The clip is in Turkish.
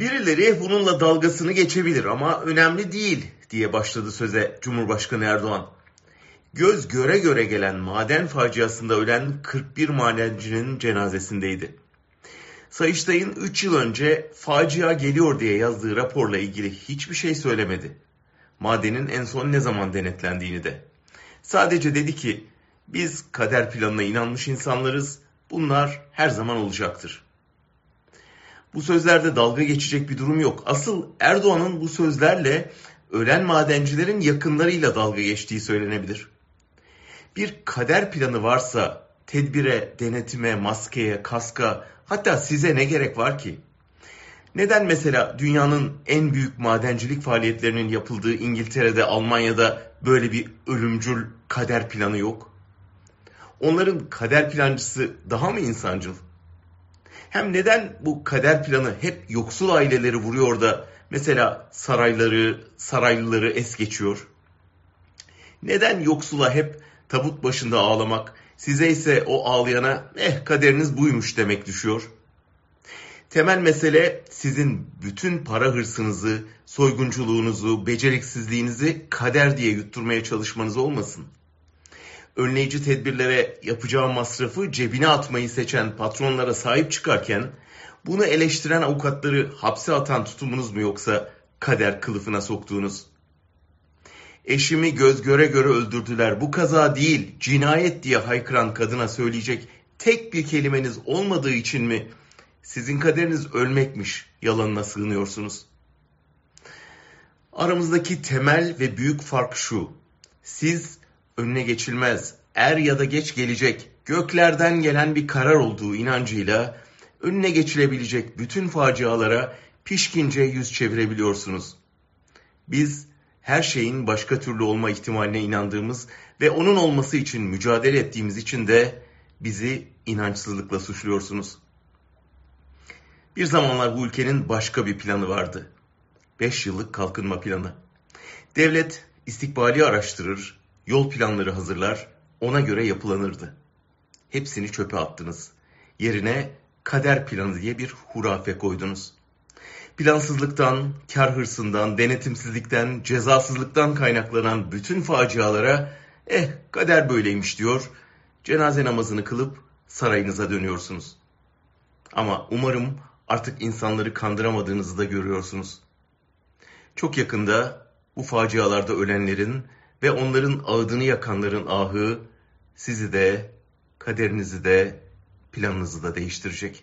Birileri bununla dalgasını geçebilir ama önemli değil diye başladı söze Cumhurbaşkanı Erdoğan. Göz göre göre gelen maden faciasında ölen 41 madencinin cenazesindeydi. Sayıştay'ın 3 yıl önce facia geliyor diye yazdığı raporla ilgili hiçbir şey söylemedi. Madenin en son ne zaman denetlendiğini de. Sadece dedi ki biz kader planına inanmış insanlarız. Bunlar her zaman olacaktır. Bu sözlerde dalga geçecek bir durum yok. Asıl Erdoğan'ın bu sözlerle ölen madencilerin yakınlarıyla dalga geçtiği söylenebilir. Bir kader planı varsa tedbire, denetime, maskeye, kaska hatta size ne gerek var ki? Neden mesela dünyanın en büyük madencilik faaliyetlerinin yapıldığı İngiltere'de, Almanya'da böyle bir ölümcül kader planı yok? Onların kader plancısı daha mı insancıl? Hem neden bu kader planı hep yoksul aileleri vuruyor da mesela sarayları, saraylıları es geçiyor? Neden yoksula hep tabut başında ağlamak, size ise o ağlayana eh kaderiniz buymuş demek düşüyor? Temel mesele sizin bütün para hırsınızı, soygunculuğunuzu, beceriksizliğinizi kader diye yutturmaya çalışmanız olmasın. Önleyici tedbirlere yapacağı masrafı cebine atmayı seçen patronlara sahip çıkarken bunu eleştiren avukatları hapse atan tutumunuz mu yoksa kader kılıfına soktuğunuz? Eşimi göz göre göre öldürdüler. Bu kaza değil, cinayet diye haykıran kadına söyleyecek tek bir kelimeniz olmadığı için mi sizin kaderiniz ölmekmiş yalanına sığınıyorsunuz? Aramızdaki temel ve büyük fark şu. Siz önüne geçilmez, er ya da geç gelecek, göklerden gelen bir karar olduğu inancıyla önüne geçilebilecek bütün facialara pişkince yüz çevirebiliyorsunuz. Biz her şeyin başka türlü olma ihtimaline inandığımız ve onun olması için mücadele ettiğimiz için de bizi inançsızlıkla suçluyorsunuz. Bir zamanlar bu ülkenin başka bir planı vardı. 5 yıllık kalkınma planı. Devlet istikbali araştırır, yol planları hazırlar, ona göre yapılanırdı. Hepsini çöpe attınız. Yerine kader planı diye bir hurafe koydunuz. Plansızlıktan, kar hırsından, denetimsizlikten, cezasızlıktan kaynaklanan bütün facialara eh kader böyleymiş diyor, cenaze namazını kılıp sarayınıza dönüyorsunuz. Ama umarım artık insanları kandıramadığınızı da görüyorsunuz. Çok yakında bu facialarda ölenlerin ve onların ağıdını yakanların ahı sizi de, kaderinizi de, planınızı da değiştirecek.